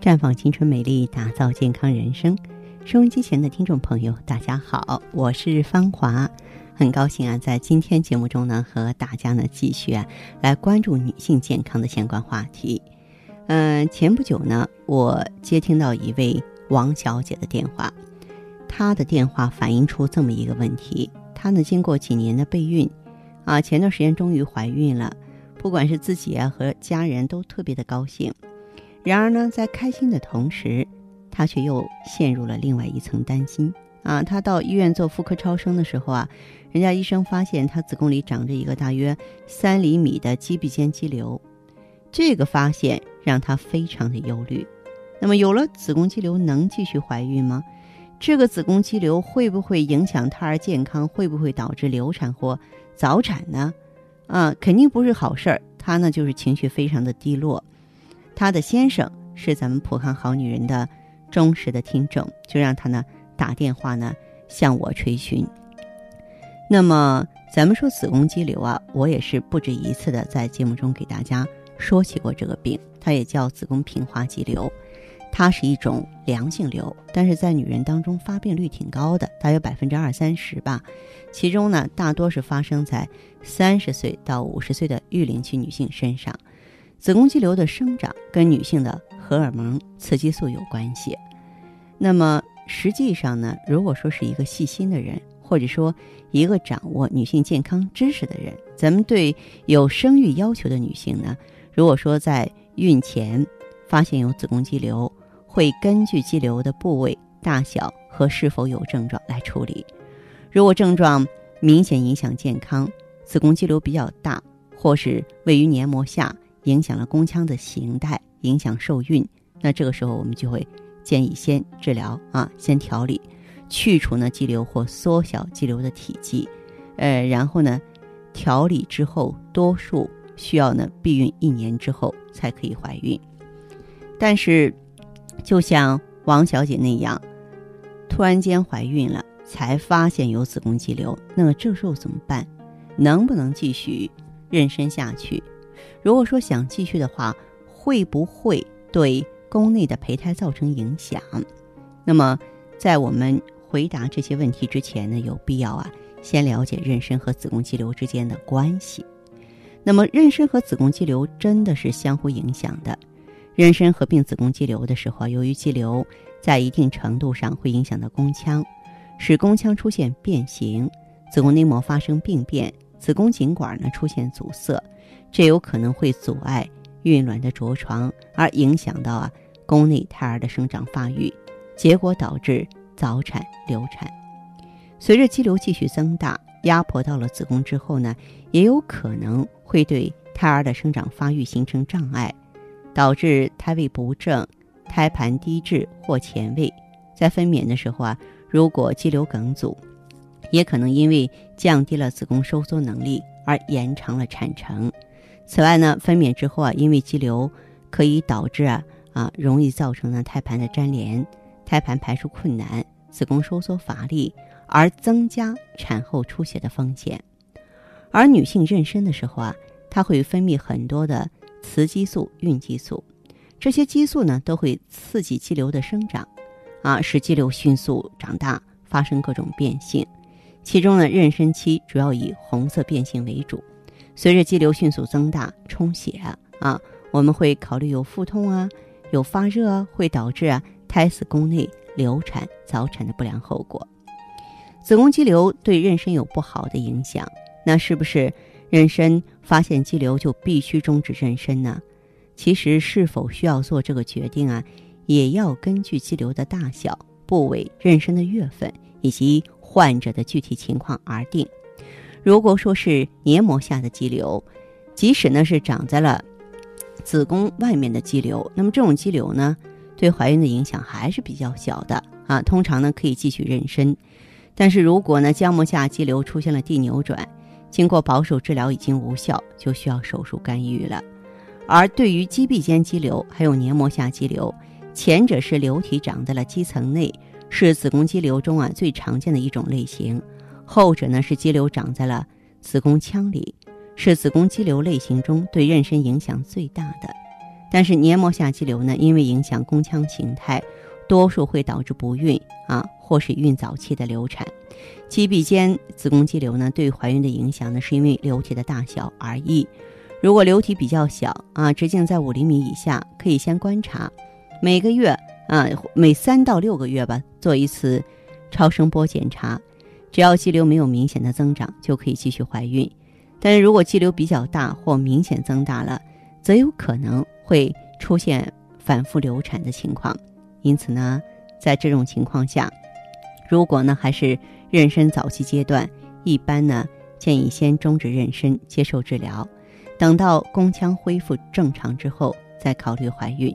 绽放青春美丽，打造健康人生。收音机前的听众朋友，大家好，我是芳华，很高兴啊，在今天节目中呢，和大家呢继续啊来关注女性健康的相关话题。嗯，前不久呢，我接听到一位王小姐的电话，她的电话反映出这么一个问题：她呢，经过几年的备孕，啊，前段时间终于怀孕了，不管是自己啊和家人都特别的高兴。然而呢，在开心的同时，她却又陷入了另外一层担心啊！她到医院做妇科超声的时候啊，人家医生发现她子宫里长着一个大约三厘米的肌壁间肌瘤，这个发现让她非常的忧虑。那么，有了子宫肌瘤，能继续怀孕吗？这个子宫肌瘤会不会影响胎儿健康？会不会导致流产或早产呢？啊，肯定不是好事儿。她呢，就是情绪非常的低落。她的先生是咱们普康好女人的忠实的听众，就让他呢打电话呢向我垂询。那么咱们说子宫肌瘤啊，我也是不止一次的在节目中给大家说起过这个病，它也叫子宫平滑肌瘤，它是一种良性瘤，但是在女人当中发病率挺高的，大约百分之二三十吧。其中呢，大多是发生在三十岁到五十岁的育龄期女性身上。子宫肌瘤的生长跟女性的荷尔蒙雌激素有关系。那么实际上呢，如果说是一个细心的人，或者说一个掌握女性健康知识的人，咱们对有生育要求的女性呢，如果说在孕前发现有子宫肌瘤，会根据肌瘤的部位、大小和是否有症状来处理。如果症状明显影响健康，子宫肌瘤比较大，或是位于黏膜下。影响了宫腔的形态，影响受孕。那这个时候，我们就会建议先治疗啊，先调理，去除呢肌瘤或缩小肌瘤的体积。呃，然后呢，调理之后，多数需要呢避孕一年之后才可以怀孕。但是，就像王小姐那样，突然间怀孕了，才发现有子宫肌瘤，那么这时候怎么办？能不能继续妊娠下去？如果说想继续的话，会不会对宫内的胚胎造成影响？那么，在我们回答这些问题之前呢，有必要啊，先了解妊娠和子宫肌瘤之间的关系。那么，妊娠和子宫肌瘤真的是相互影响的。妊娠合并子宫肌瘤的时候，由于肌瘤在一定程度上会影响到宫腔，使宫腔出现变形，子宫内膜发生病变，子宫颈管呢出现阻塞。这有可能会阻碍孕卵的着床，而影响到啊宫内胎儿的生长发育，结果导致早产、流产。随着肌瘤继续增大，压迫到了子宫之后呢，也有可能会对胎儿的生长发育形成障碍，导致胎位不正、胎盘低置或前位。在分娩的时候啊，如果肌瘤梗阻，也可能因为降低了子宫收缩能力而延长了产程。此外呢，分娩之后啊，因为肌瘤可以导致啊啊容易造成呢胎盘的粘连，胎盘排出困难，子宫收缩乏力，而增加产后出血的风险。而女性妊娠的时候啊，它会分泌很多的雌激素、孕激素，这些激素呢都会刺激肌瘤的生长，啊使肌瘤迅速长大，发生各种变性。其中呢，妊娠期主要以红色变性为主。随着肌瘤迅速增大、充血啊，我们会考虑有腹痛啊、有发热啊，会导致啊胎死宫内、流产、早产的不良后果。子宫肌瘤对妊娠有不好的影响，那是不是妊娠发现肌瘤就必须终止妊娠呢？其实是否需要做这个决定啊，也要根据肌瘤的大小、部位、妊娠的月份以及患者的具体情况而定。如果说是黏膜下的肌瘤，即使呢是长在了子宫外面的肌瘤，那么这种肌瘤呢，对怀孕的影响还是比较小的啊。通常呢可以继续妊娠，但是如果呢浆膜下肌瘤出现了蒂扭转，经过保守治疗已经无效，就需要手术干预了。而对于肌壁间肌瘤还有黏膜下肌瘤，前者是瘤体长在了肌层内，是子宫肌瘤中啊最常见的一种类型。后者呢是肌瘤长在了子宫腔里，是子宫肌瘤类型中对妊娠影响最大的。但是黏膜下肌瘤呢，因为影响宫腔形态，多数会导致不孕啊，或是孕早期的流产。肌壁间子宫肌瘤呢，对怀孕的影响呢，是因为瘤体的大小而异。如果瘤体比较小啊，直径在五厘米以下，可以先观察，每个月啊，每三到六个月吧，做一次超声波检查。只要肌瘤没有明显的增长，就可以继续怀孕。但是如果肌瘤比较大或明显增大了，则有可能会出现反复流产的情况。因此呢，在这种情况下，如果呢还是妊娠早期阶段，一般呢建议先终止妊娠，接受治疗，等到宫腔恢复正常之后再考虑怀孕。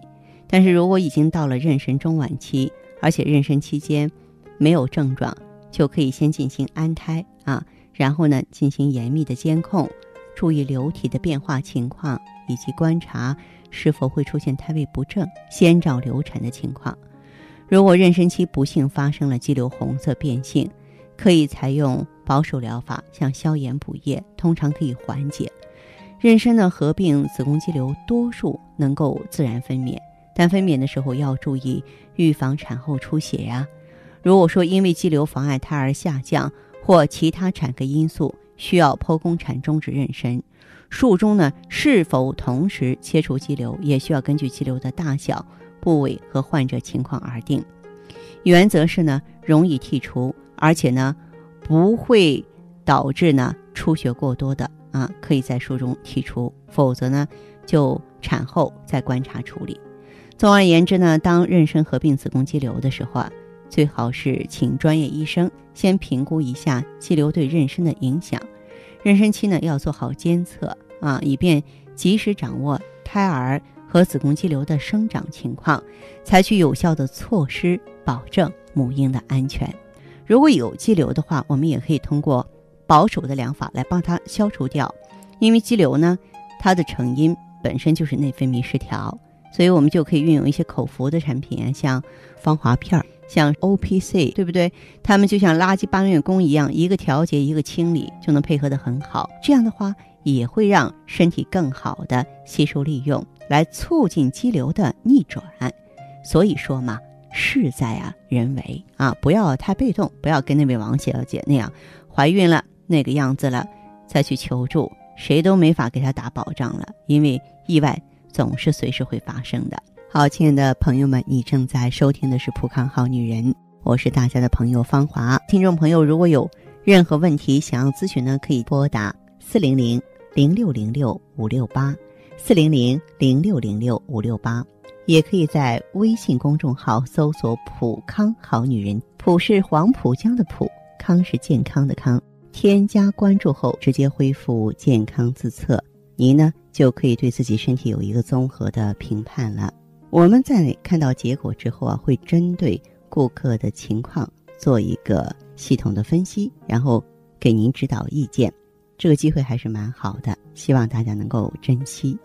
但是如果已经到了妊娠中晚期，而且妊娠期间没有症状，就可以先进行安胎啊，然后呢进行严密的监控，注意流体的变化情况，以及观察是否会出现胎位不正、先兆流产的情况。如果妊娠期不幸发生了肌瘤红色变性，可以采用保守疗法，像消炎补液，通常可以缓解。妊娠的合并子宫肌瘤多数能够自然分娩，但分娩的时候要注意预防产后出血呀。如果说因为肌瘤妨碍胎儿下降或其他产科因素需要剖宫产终止妊娠，术中呢是否同时切除肌瘤，也需要根据肌瘤的大小。部位和患者情况而定，原则是呢容易剔除，而且呢不会导致呢出血过多的啊，可以在术中剔除，否则呢就产后再观察处理。总而言之呢，当妊娠合并子宫肌瘤的时候啊，最好是请专业医生先评估一下肌瘤对妊娠的影响。妊娠期呢要做好监测啊，以便及时掌握胎儿。和子宫肌瘤的生长情况，采取有效的措施，保证母婴的安全。如果有肌瘤的话，我们也可以通过保守的疗法来帮它消除掉。因为肌瘤呢，它的成因本身就是内分泌失调，所以我们就可以运用一些口服的产品，像芳华片儿，像 O P C，对不对？它们就像垃圾搬运工一样，一个调节，一个清理，就能配合得很好。这样的话，也会让身体更好的吸收利用。来促进肌瘤的逆转，所以说嘛，事在啊人为啊，不要太被动，不要跟那位王小姐那样，怀孕了那个样子了再去求助，谁都没法给她打保障了，因为意外总是随时会发生的。好，亲爱的朋友们，你正在收听的是《浦康好女人》，我是大家的朋友芳华。听众朋友，如果有任何问题想要咨询呢，可以拨打四零零零六零六五六八。四零零零六零六五六八，也可以在微信公众号搜索“普康好女人”，普是黄浦江的浦，康是健康的康。添加关注后，直接恢复健康自测，您呢就可以对自己身体有一个综合的评判了。我们在看到结果之后啊，会针对顾客的情况做一个系统的分析，然后给您指导意见。这个机会还是蛮好的，希望大家能够珍惜。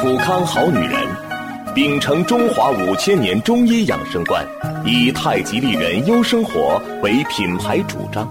普康好女人，秉承中华五千年中医养生观，以太极丽人优生活为品牌主张，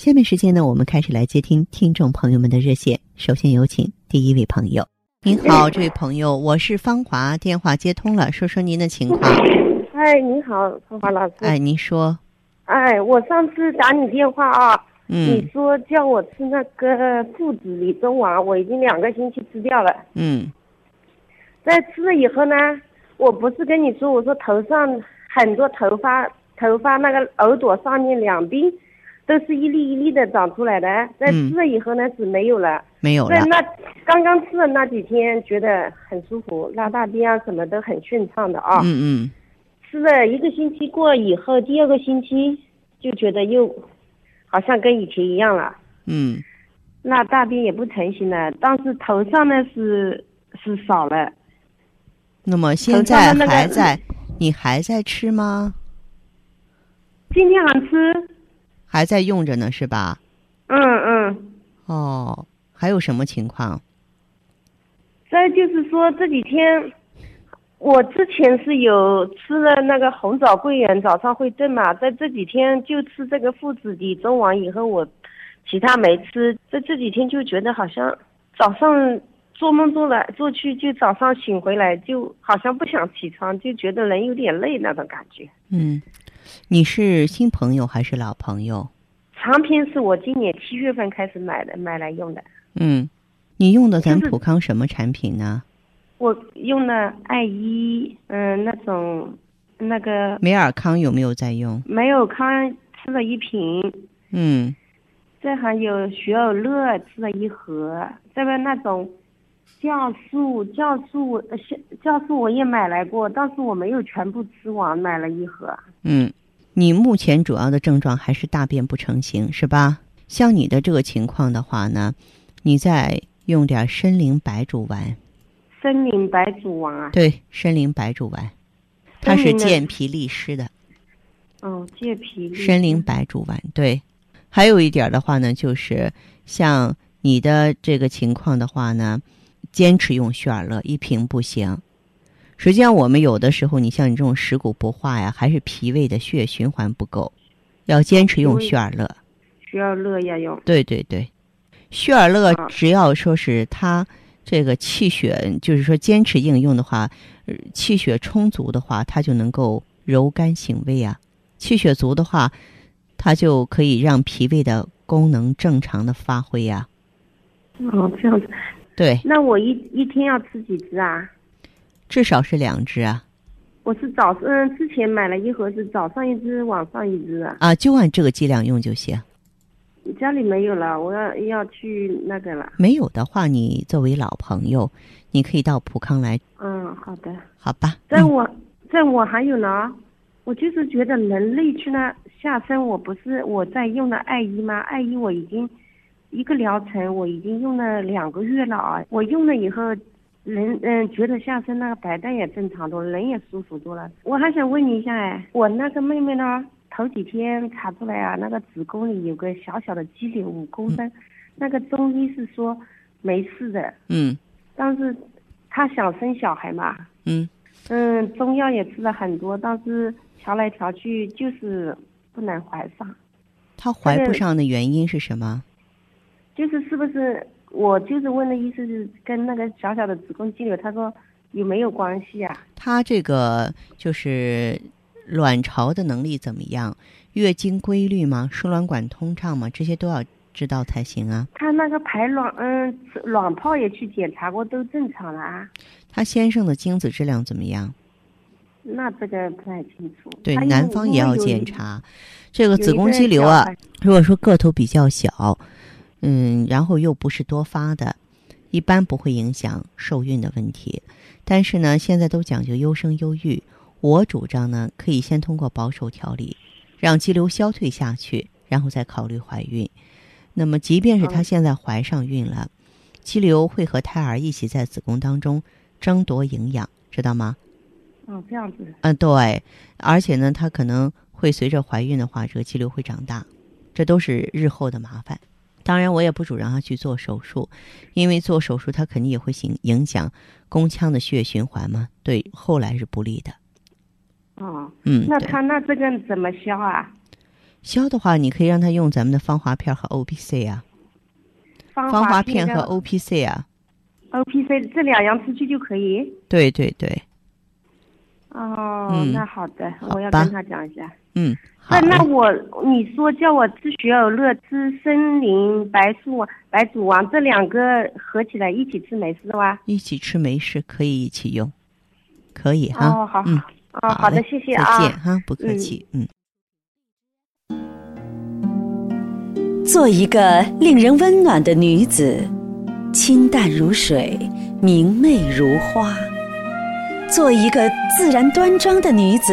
下面时间呢，我们开始来接听听众朋友们的热线。首先有请第一位朋友。您好，这位朋友，我是芳华，电话接通了，说说您的情况。哎，您好，芳华老师。哎，您说。哎，我上次打你电话啊。嗯说叫我吃那个附子理中丸，我已经两个星期吃掉了。嗯在吃了以后呢，我不是跟你说，我说头上很多头发，头发那个耳朵上面两边都是一粒一粒的长出来的。在嗯吃了以后呢，是没有了。没有了在。那刚刚吃的那几天，觉得很舒服，拉大便啊什么都很顺畅的啊。嗯嗯吃了一个星期过以后，第二个星期就觉得又好像跟以前一样了，嗯那大便也不成型了，但是头上呢是是少了。那么现在还在，你还在吃吗？今天还吃，还在用着呢，是吧？嗯嗯。哦，还有什么情况？再就是说这几天，我之前是有吃了那个红枣桂圆，早上会炖嘛，在这几天就吃这个附子理中完以后，我其他没吃，在这几天就觉得好像早上做梦做来做去，就早上醒回来就好像不想起床，就觉得人有点累那种感觉。嗯，你是新朋友还是老朋友？长篇是我今年七月份开始买的，买来用的。嗯，你用的咱普康什么产品呢？我用了爱伊，嗯、那种那个美尔康有没有在用？没有康吃了一瓶，嗯这还有雪尔乐吃了一盒，这边那种酵素酵素呃酵酵素我也买来过，但是我没有全部吃完，买了一盒。嗯，你目前主要的症状还是大便不成形，是吧？像你的这个情况的话呢，你再用点参苓白术丸，参苓白术丸啊，对，参苓白术丸，它是健脾利湿的。嗯，健脾参苓白术丸，对。还有一点的话呢，就是像你的这个情况的话呢，坚持用血尔乐一瓶不行。实际上，我们有的时候，你像你这种食谷不化呀，还是脾胃的血液循环不够，要坚持用血尔乐。雪尔乐要用。对对对，血尔乐啊只要说是它这个气血，就是说坚持应用的话，呃气血充足的话，它就能够柔肝醒胃啊。气血足的话，它就可以让脾胃的功能正常的发挥呀、哦，这样子，对，那我一一天要吃几支啊？至少是两支啊我是早嗯之前买了一盒，是早上一支，晚上一支啊。啊，就按这个剂量用就行。家里没有了，我要要去那个了。没有的话，你作为老朋友，你可以到普康来，嗯，好的。好吧？嗯在我，在我还有呢，我就是觉得人类去那下身，我不是我在用的艾依吗？艾依我已经一个疗程我已经用了两个月了啊，我用了以后，人嗯觉得下身那个白带也正常多了，人也舒服多了。我还想问你一下，哎，我那个妹妹呢，头几天查出来啊，那个子宫里有个小小的肌瘤五公分，那个中医是说没事的，嗯。但是她想生小孩嘛，嗯。嗯，中药也吃了很多，但是调来调去就是不能怀上，她怀不上的原因是什么？就是是不是？我就是问的意思是跟那个小小的子宫肌瘤，他说有没有关系啊？他这个就是卵巢的能力怎么样？月经规律吗？输卵管通畅吗？这些都要知道才行啊。他那个排卵，嗯，卵泡也去检查过，都正常了啊。他先生的精子质量怎么样？那这个不太清楚。对，男方也要检查。这个子宫肌瘤啊，如果说个头比较小，嗯，然后又不是多发的，一般不会影响受孕的问题。但是呢，现在都讲究优生优育，我主张呢，可以先通过保守调理，让肌瘤消退下去，然后再考虑怀孕。那么，即便是她嗯现在怀上孕了，肌瘤会和胎儿一起在子宫当中争夺营养，知道吗？嗯，这样子。嗯，对，而且呢，她可能会随着怀孕的话，这个肌瘤会长大，这都是日后的麻烦。当然，我也不主张他去做手术，因为做手术他肯定也会影影响宫腔的血液循环嘛，对后来是不利的。哦，嗯，那他那这个怎么消啊？消的话，你可以让他用咱们的芳华片和 O P C 啊，芳芳华片片和 O P C 啊，O P C 这两样出去就可以。对对对，哦，嗯那好的，好我要跟他讲一下。嗯，好那那我你说叫我吃雪尔乐、吃森林白术白术王这两个合起来一起吃没事吧？一起吃没事，可以一起用，可以哈。哦，好，嗯，哦，好的，谢谢啊再啊。见哈，不客气，嗯。做一个令人温暖的女子，清淡如水，明媚如花；做一个自然端庄的女子，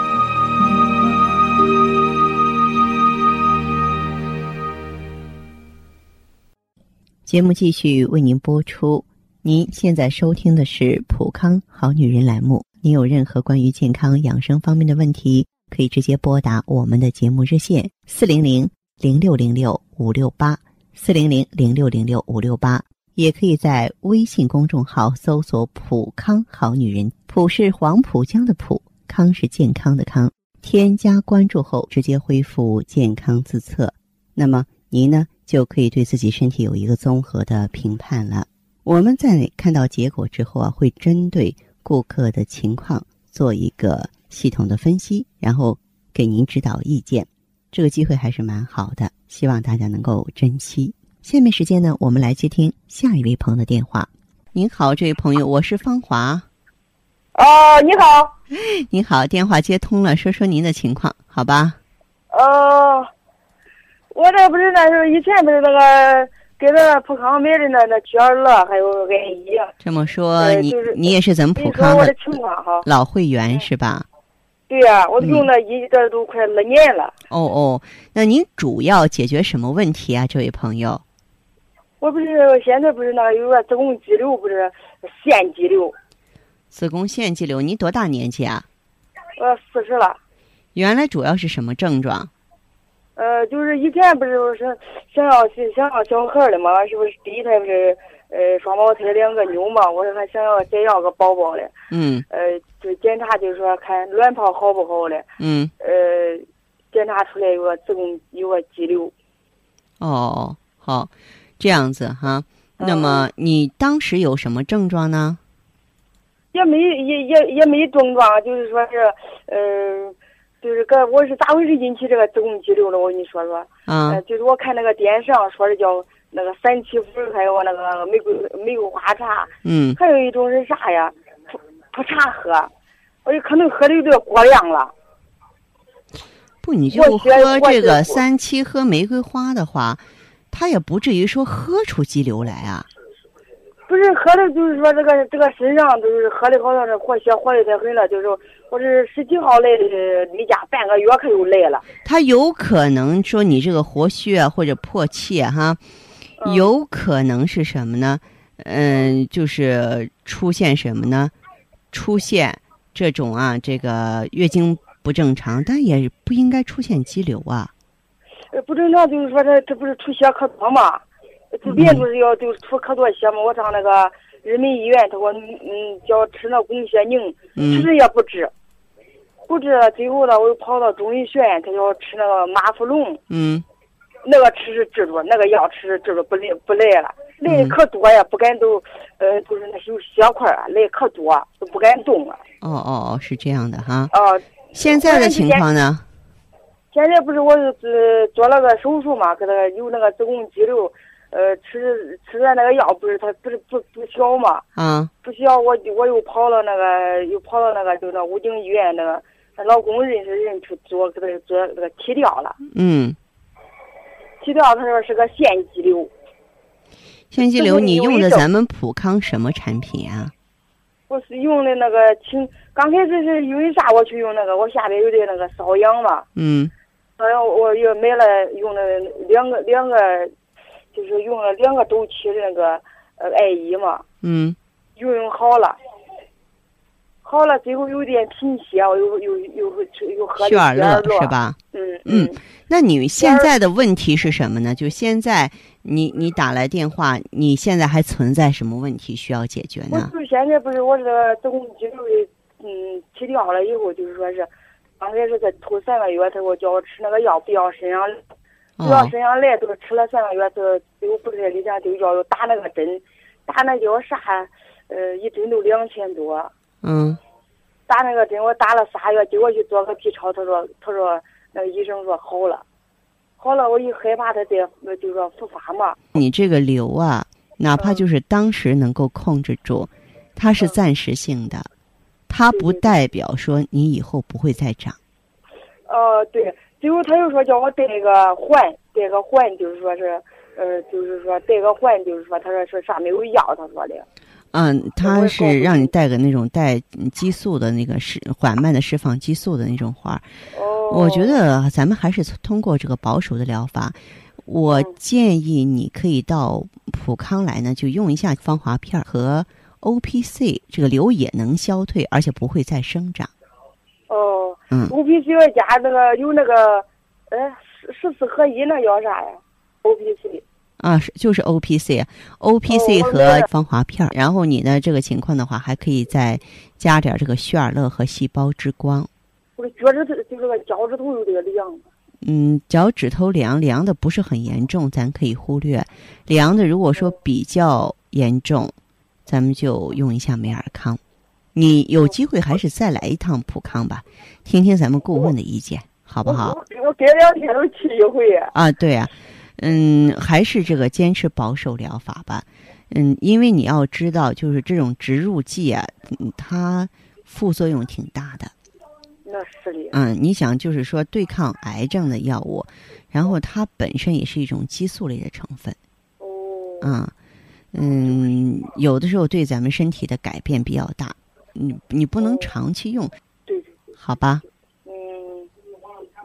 节目继续为您播出。您现在收听的是《普康好女人》栏目。您有任何关于健康养生方面的问题，可以直接拨打我们的节目热线四零零零六零六五六八四零零零六零六五六八，也可以在微信公众号搜索“普康好女人”，普是黄浦江的浦，康是健康的康。添加关注后，直接恢复健康自测。那么您呢，就可以对自己身体有一个综合的评判了。我们在看到结果之后啊，会针对顾客的情况做一个系统的分析，然后给您指导意见。这个机会还是蛮好的，希望大家能够珍惜。下面时间呢，我们来接听下一位朋友的电话。您好，这位朋友，我是芳华。哦，你好，你好，电话接通了，说说您的情况，好吧？呃，我这不是那时候以前不是那个给那普康买的那那雪尔乐还有艾依，这么说，你呃就是你也是咱们普康的。老会员是吧？对呀、我嗯用了一这都快二年了。哦哦，那您主要解决什么问题啊，这位朋友？我不是现在不是那个有个子宫肌瘤，不是腺肌瘤，子宫腺肌瘤，你多大年纪啊？我四十了。原来主要是什么症状？呃，就是以前不是是想要想要小孩的嘛，是不是第一胎不是呃双胞胎两个妞嘛？我说还想要再要个宝宝嘞，嗯呃，就检查就是说看卵泡好不好嘞。嗯，呃，检查出来有个子宫有个肌瘤。哦，好，这样子哈。那么你当时有什么症状呢？也没也也也没症状，就是说是，呃，就是个我是咋回事引起这个子宫肌瘤了？我跟你说说，啊呃，就是我看那个电视上说的叫那个三七粉，还有那个玫瑰玫瑰花茶，嗯还有一种是啥呀？普普茶喝，我就可能喝的有点过量了。不，你就喝这个三七喝玫瑰花的话，它也不至于说喝出肌瘤来啊。不是喝的，就是说这个这个身上就是喝的，好像是活血活的太狠了。就是我是十几号来的例假，半个月可又来了。他有可能说你这个活血啊或者破气哈，嗯有可能是什么呢？嗯，就是出现什么呢？出现这种啊，这个月经不正常，但也不应该出现肌瘤啊。呃，不正常，就是说这这不是出血可多嘛？就别就是要就是出可多血嘛。我上那个人民医院，他给我嗯叫吃那宫血宁，吃也不治，不知道。最后呢，我又跑到中医学院，他要吃那个马福龙，嗯那个吃是治住，那个药吃是治住，不来不来了，来可多呀，不敢都，呃，就是那有血块啊，来可多，都不敢动了。哦哦哦，是这样的哈。哦、现在的情况呢？现在不是我就做做了个手术嘛，给他有那个子宫肌瘤，呃，吃吃的那个药不是他不是不不小嘛，啊不小，我就我又跑了那个又跑到那个就那武警医院那个，她老公认识人去做给他做那个提掉了，嗯，提掉他说是个腺肌瘤，腺肌瘤你用的咱们普康什么产品啊？我是用的那个清，刚开始是因为啥我去用那个，我下边有点那个瘙痒嘛，嗯瘙痒我也买了用了两个两个，就是用了两个周期的那个呃艾依嘛。嗯用用好了，好了，最后有点贫血，我又又又又喝血尔乐乐是？吧？嗯嗯，那你现在的问题是什么呢？就现在你你打来电话，你现在还存在什么问题需要解决我呢？就是现在不是我这个子宫肌瘤的，嗯，切掉了以后，就是说是刚开始在头三个月，他给我叫我吃那个药不要身上不要哦，身上来，都是吃了三个月，都最后不太理想，就叫我打那个针，打那叫啥？呃，一针都两千多。嗯。打那个针，我打了仨月，结果去做个 B 超，他说他说那个医生说好了，好了，我一害怕他再呃就说复发嘛，你这个瘤啊，哪怕嗯就是当时能够控制住，它是嗯暂时性的，它不代表说你以后不会再长。呃对，最后他又说叫我戴个环，戴个环就是说是，呃就是说戴个环就是说他说是啥没有药，他说的，嗯，它是让你带个那种带激素的那个释缓慢的释放激素的那种花儿。哦，我觉得咱们还是通过这个保守的疗法。我嗯建议你可以到普康来呢，就用一下芳华片儿和 O P C，这个瘤也能消退，而且不会再生长。哦，嗯，，O P C 要加那个有那个，呃十十四合一那叫啥呀？O P C，啊，是就是 O P C，O P C 和芳华片儿。然后你呢，这个情况的话，还可以再加点儿这个血尔乐和细胞之光。我的脚趾头就这个脚趾头有点凉。嗯，脚趾头凉凉的不是很严重，咱可以忽略。凉的如果说比较严重，咱们就用一下美尔康。你有机会还是再来一趟普康吧，听听咱们顾问的意见，好不好？我我隔两天都去一回。啊，对啊，嗯，还是这个坚持保守疗法吧。嗯，因为你要知道，就是这种植入剂啊，嗯它副作用挺大的。那是的。嗯，你想就是说对抗癌症的药物，然后它本身也是一种激素类的成分，哦。嗯嗯，有的时候对咱们身体的改变比较大，你你不能长期用，对对对。好吧？嗯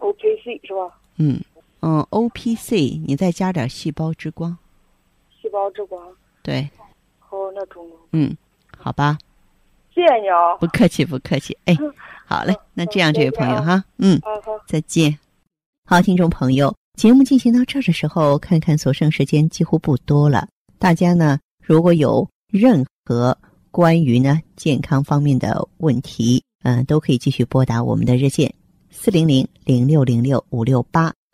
，O P C 是吧？嗯嗯，O P C 你再加点细胞之光，细胞之光。对，好，那中了。嗯，好吧，谢谢你哦。不客气不客气，哎，好嘞，那这样这位朋友哈，嗯。好好。再见。好，听众朋友，节目进行到这儿的时候，看看所剩时间几乎不多了。大家呢，如果有任何关于呢健康方面的问题，嗯、都可以继续拨打我们的热线四零零零六零六五六八